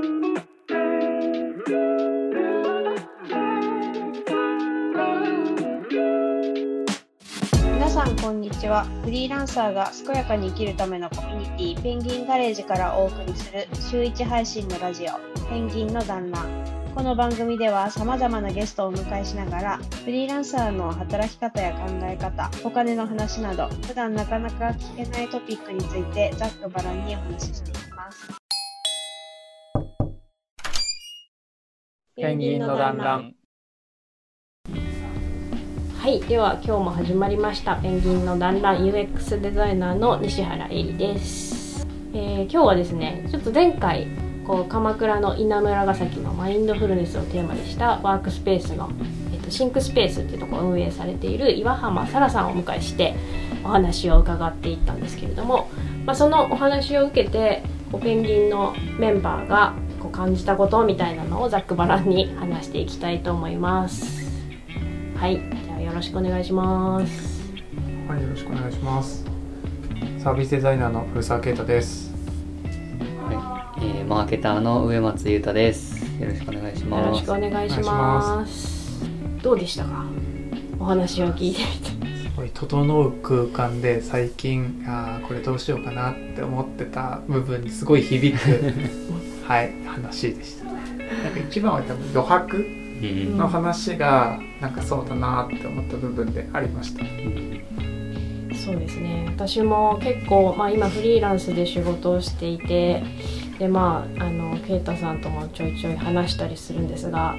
皆さんこんにちは。フリーランサーが健やかに生きるためのコミュニティペンギンガレージからお送りする週1配信のラジオペンギンの団らこの番組では様々なゲストをお迎えしながらフリーランサーの働き方や考え方お金の話など普段なかなか聞けないトピックについてざっくばらんにお話ししていきます。ペンギンの団らん。はい、では今日も始まりました。ペンギンの団らん UX デザイナーの西原恵里です、えー今日はですねちょっと前回こう鎌倉の稲村ヶ崎のマインドフルネスをテーマにしたワークスペースの、えっとシンクスペースっていうところを運営されている岩浜沙羅さんをお迎えしてお話を伺っていったんですけれども、まあ、そのお話を受けてペンギンのメンバーが感じたことみたいなのをざっくばらんに話していきたいと思いますはいじゃあよろしくお願いしますはい、よろしくお願いします。サービスデザイナーの古澤啓太です。はい、えーマーケターの上松優太です。よろしくお願いしよます。ろしくお願いしますどうでしたか？お話を聞いてみてすごい整う空間で最近あーこれどうしようかなって思ってた部分にすごい響くはい話でしたね。なんか一番は多分余白うんの話がなんかそうだなって思った部分でありました。そうですね私も結構、まあ、今フリーランスで仕事をしていてでまああの啓太さんともちょいちょい話したりするんですが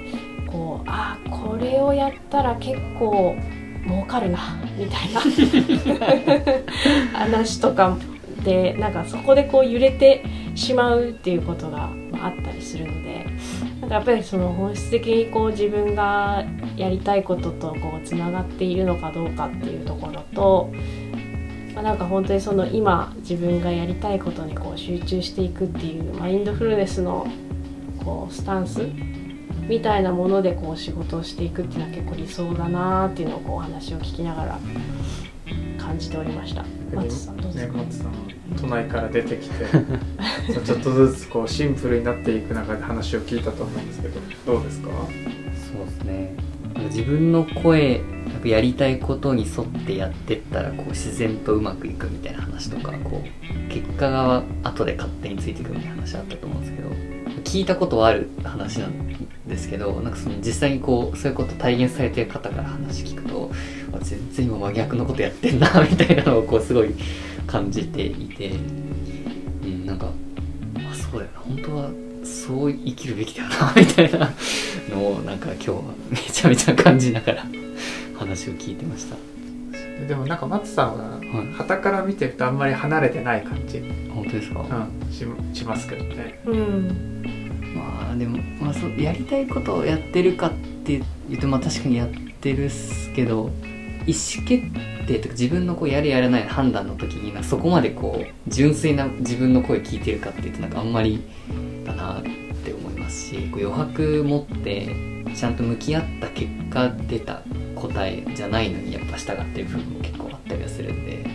こうあこれをやったら結構儲かるなみたいな 話とかでなんかそこでこう揺れてしまうっていうことがまあったりするのでなんかやっぱりその本質的にこう自分がやりたいこととこうつながっているのかどうかっていうところと、まあ、なんか本当にその今自分がやりたいことにこう集中していくっていうマインドフルネスのこうスタンスみたいなものでこう仕事をしていくっていうのは結構理想だなっていうのをこうお話を聞きながら感じておりました。松さんどうですね、か、松さん都内から出てきて ちょっとずつこうシンプルになっていく中で話を聞いたと思うんですけどどうですか？そうですね。なんか自分の声、なんかやりたいことに沿ってやってったらこう自然とうまくいくみたいな話とか、こう結果が後で勝手についてくるみたいな話あったと思うんですけど、聞いたことはある話なんですけど、なんかその実際にこうそういうこと体現されてる方から話聞くと、全然今真逆のことやってんな みたいなのをこうすごい感じていて、うん、なんかあそうだよな本当はそう生きるべきだよな みたいなのをなんか今日はめちゃめちゃ感じながら話を聞いてました。でもなんか松さんははい。旗から見てるとあんまり離れてない感じ、本当ですか、うん、ししますけどね。うん。まあでも、まあ、そうやりたいことをやってるかって言うとまあ確かにやってるっすけど意思決定とか自分のこうやるやらない判断の時にそこまでこう純粋な自分の声聞いてるかっていうとなんかあんまりだなって思いますしこう余白持ってちゃんと向き合った結果出た答えじゃないのにやっぱ従ってる部分も結構あったりはするんで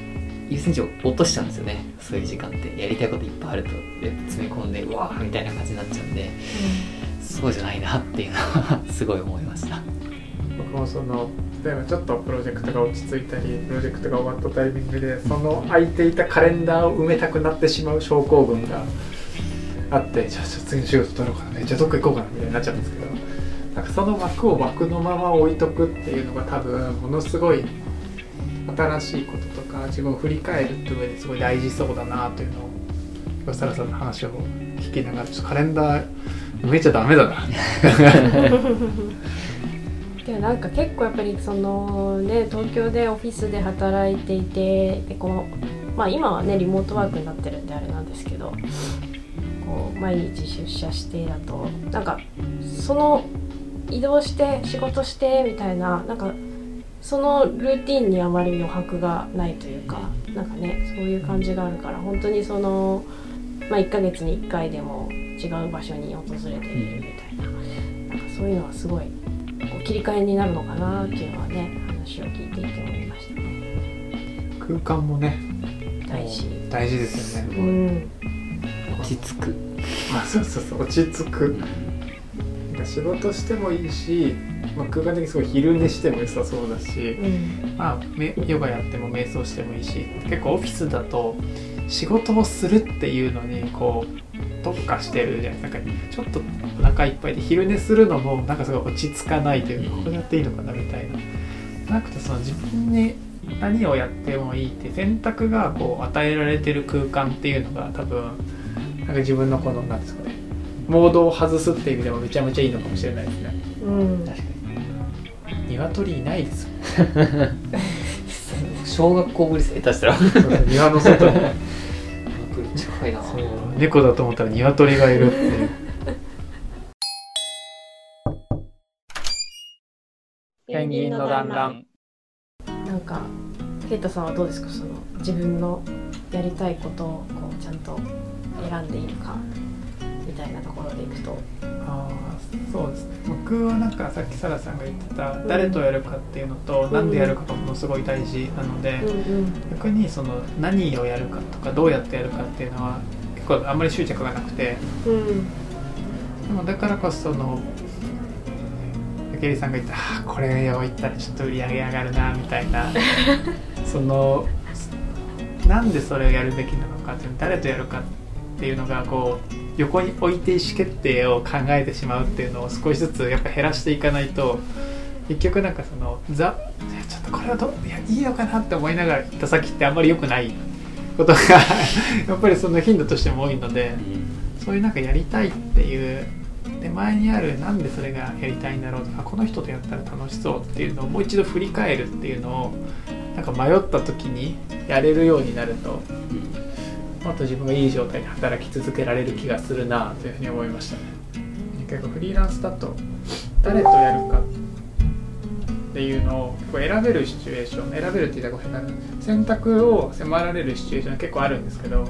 優先順位を落としちゃうんですよね。そういう時間って。やりたいこといっぱいあるとやっぱ詰め込んでうわーみたいな感じになっちゃうんでそうじゃないなっていうのはすごい思いました。僕もその例えばちょっとプロジェクトが落ち着いたりプロジェクトが終わったタイミングでその空いていたカレンダーを埋めたくなってしまう症候群があってじゃあ次の仕事取ろうかなじゃあどっか行こうかなみたいになっちゃうんですけどなんかその枠を枠のまま置いとくっていうのが多分ものすごい新しいこととか自分を振り返るって上ですごい大事そうだなというのを吉原さんの話を聞きながらちょっとカレンダー埋めちゃダメだな。でもなんか結構やっぱりそのね東京でオフィスで働いていてでこう、まあ、今はねリモートワークになってるんであれなんですけどこう毎日出社してだとなんかその移動して仕事してみたいななんかそのルーティンにあまり余白がないというかなんかねそういう感じがあるから本当にその、まあ、1ヶ月に1回でも違う場所に訪れてみるみたいななんかそういうのはすごいこう切り替えになるのかなっていうのはね話を聞いていて思いましたね。空間もね大事。大事ですよね。うん。落ち着く。あそうそうそう落ち着く仕事してもいいし、まあ、空間的にすごい昼寝しても良さそうだし、うん。まあ、めヨガやっても瞑想してもいいし結構オフィスだと仕事をするっていうのにこう特化してるじゃないなんかちょっとお腹いっぱいで昼寝するのもなんかすごい落ち着かないというかこれやっていいのかなみたいな。なくてその自分に何をやってもいいって選択がこう与えられてる空間っていうのが多分なんか自分のこのなんですかねモードを外すっていう意味でもめちゃめちゃいいのかもしれないですね。うん。確か鶏いないです 小学校ぶり下手したら。庭の外に。猫だと思ったら鶏がいるっていう。ペンギンの団らん。なんかケイタさんはどうですか？その自分のやりたいことをこうちゃんと選んでいるかいなところでいくと。あーそうです。ね僕はなんかさっきサラさんが言ってた誰とやるかっていうのと何でやるかがものすごい大事なので、うん逆にその何をやるかとかどうやってやるかっていうのは結構あんまり執着がなくて。うん。でもだからこそその武井さんが言ったこれを言ったらちょっと売り上げ上がるなみたいな。そのなんでそれをやるべきなのかっていう誰とやるかっていうのがこう横に置いて意思決定を考えてしまうっていうのを少しずつやっぱ減らしていかないと結局なんかその「ザちょっとこれはどういやいいのかな?」って思いながら行った先ってあんまり良くないことがやっぱりその頻度としても多いので。そういうなんかやりたいっていう手前にあるなんでそれがやりたいんだろうとかこの人とやったら楽しそうっていうのをもう一度振り返るっていうのをなんか迷った時にやれるようになるともっと自分がいい状態で働き続けられる気がするなというふうに思いましたね。結構フリーランスだと誰とやるかっていうのを結構選べるシチュエーション選べるって言ったらごめんな選択を迫られるシチュエーションは結構あるんですけど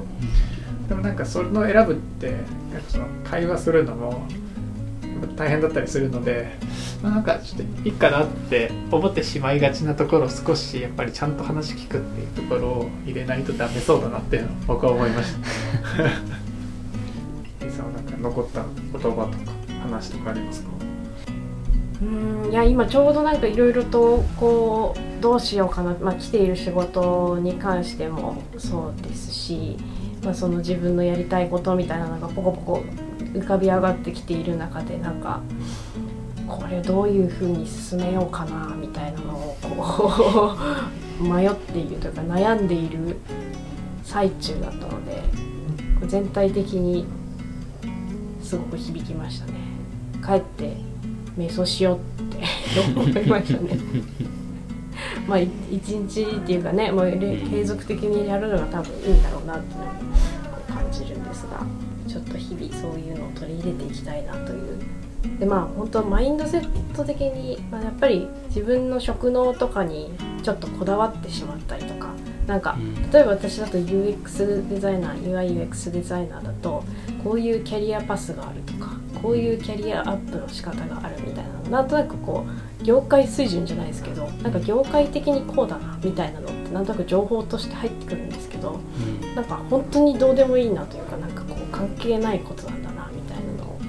でもなんかその選ぶってその会話するのも大変だったりするので、まあ、なんかちょっといいかなって思ってしまいがちなところを少しやっぱりちゃんと話聞くっていうところを入れないとダメそうだなっていうのを僕は思いました。リさんはなんか残った言葉とか話とかありますか？うんいや今ちょうどなんかいろいろとこうどうしようかな、まあ、来ている仕事に関してもそうですし、まあ、その自分のやりたいことみたいなのがポコポコ浮かび上がってきている中でなんかこれどういうふうに進めようかなみたいなのをこう 迷っているというか悩んでいる最中だったので全体的にすごく響きましたね。帰って瞑想しようって思いましたね。まあい一日っていうかねもうれ継続的にやるのが多分いいんだろうなっていうのを感じるんですがちょっと日々そういうのを取り入れていきたいなという。でまあ本当マインドセット的に、まあ、やっぱり自分の職能とかにちょっとこだわってしまったりとかなんか例えば私だと UX デザイナー UIUX デザイナーだとこういうキャリアパスがあるとかこういうキャリアアップの仕方があるみたいななんとなくこう業界水準じゃないですけどなんか業界的にこうだなみたいなのってなんとなく情報として入ってくるんですけどなんか本当にどうでもいいなという関係ないことなんだなみたいなのを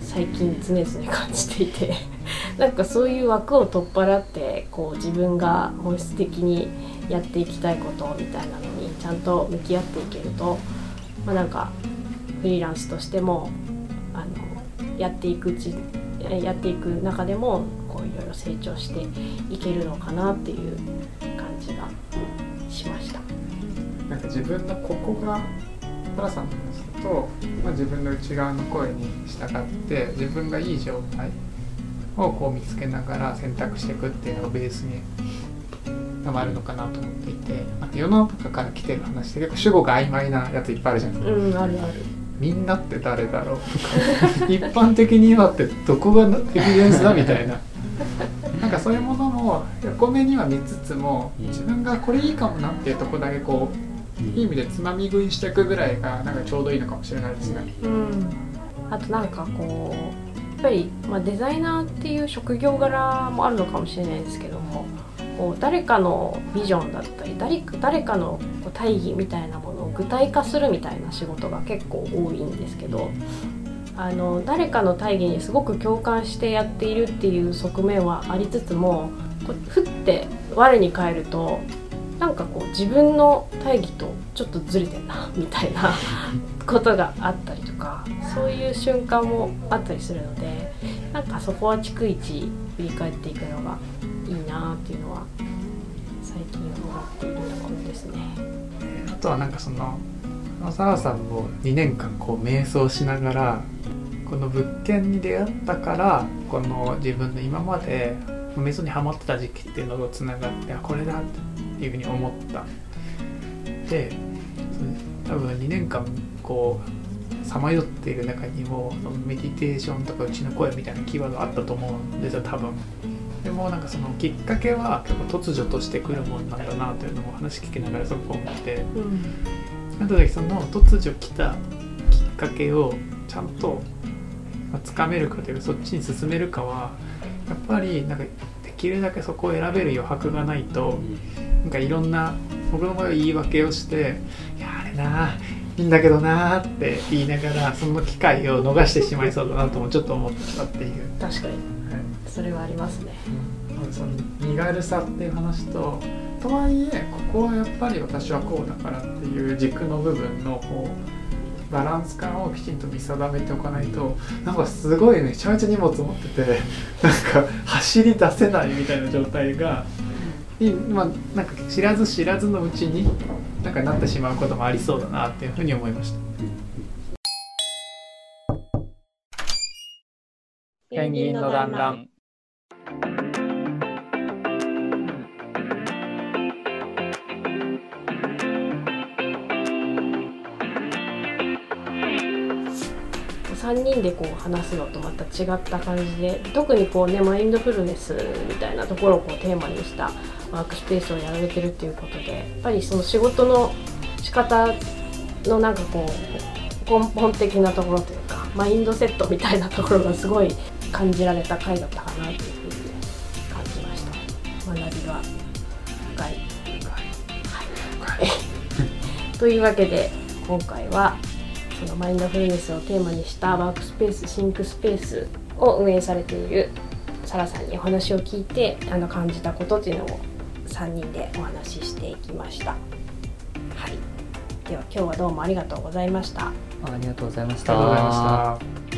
最近常々感じていて なんかそういう枠を取っ払ってこう自分が本質的にやっていきたいことみたいなのにちゃんと向き合っていけると、まあ、なんかフリーランスとしてもあのやっていくうちやっていく中でもこういろいろ成長していけるのかなっていう感じがしました。なんか自分のここがトラさんと、まあ、自分の内側の声に従って自分がいい状態をこう見つけながら選択していくっていうのがベースにがあるのかなと思っていて、まあ、世の中から来てる話って結構主語が曖昧なやついっぱいあるじゃないですか。うん、あるある。みんなって誰だろう？と か一般的にはってどこがエビデンスだみたいな なんかそういうものも横目には見つつもうん自分がこれいいかもなっていうとこだけこういい意味でつまみ食いしていくぐらいがなんかちょうどいいのかもしれないですね。うん、あとなんかこうやっぱり、まあ、デザイナーっていう職業柄もあるのかもしれないですけどもこう誰かのビジョンだったり誰か誰かのこう大義みたいなものの具体化するみたいな仕事が結構多いんですけどあの誰かの大義にすごく共感してやっているっていう側面はありつつもこうふって我に返るとなんかこう自分の大義とちょっとずれてんなみたいなことがあったりとかそういう瞬間もあったりするのでなんかそこは逐一振り返っていくのがいいなっていうのは最近思っているところですね。あとはなんかその浅川さんも2年間こう瞑想しながらこの物件に出会ったからこの自分の今まで瞑想にハマってた時期っていうのとつながってあこれだっていうふうに思った。で多分2年間こうさまよっている中にもメディテーションとかうちの声みたいなキーワードあったと思うんですよ多分。でもなんかそのきっかけは結構突如としてくるもんなんだなというのも話聞きながらすごく思ってあとでその突如来たきっかけをちゃんとつかめるかというかそっちに進めるかはやっぱりなんかできるだけそこを選べる余白がないとなんかいろんな僕の場合は言い訳をして「いやあれないいんだけどな」って言いながらその機会を逃してしまいそうだなともちょっと思ったっていう。確かにはいそれはありますね。うんその身軽さっていう話ととはいえここはやっぱり私はこうだからっていう軸の部分のこうバランス感をきちんと見定めておかないとなんかすごいめちゃめちゃ荷物持っててなんか走り出せないみたいな状態が、いまあ、なんか知らず知らずのうちになんかなってしまうこともありそうだなっていうふうに思いました。ペンギンの団らん3人でこう話すのとまた違った感じで特にこうねマインドフルネスみたいなところをこうテーマにしたワークスペースをやられてるっていうことでやっぱりその仕事の仕方のなんかこう根本的なところというかマインドセットみたいなところがすごい感じられた回だったかなというふうに感じました。学びが深い。というわけで今回はそのマインドフルネスをテーマにしたワークスペースシンクスペースを運営されているサラさんにお話を聞いてあの感じたことっていうのを3人でお話ししていきました。はい、では今日はどうもありがとうございました。ありがとうございましありがとうございまたした。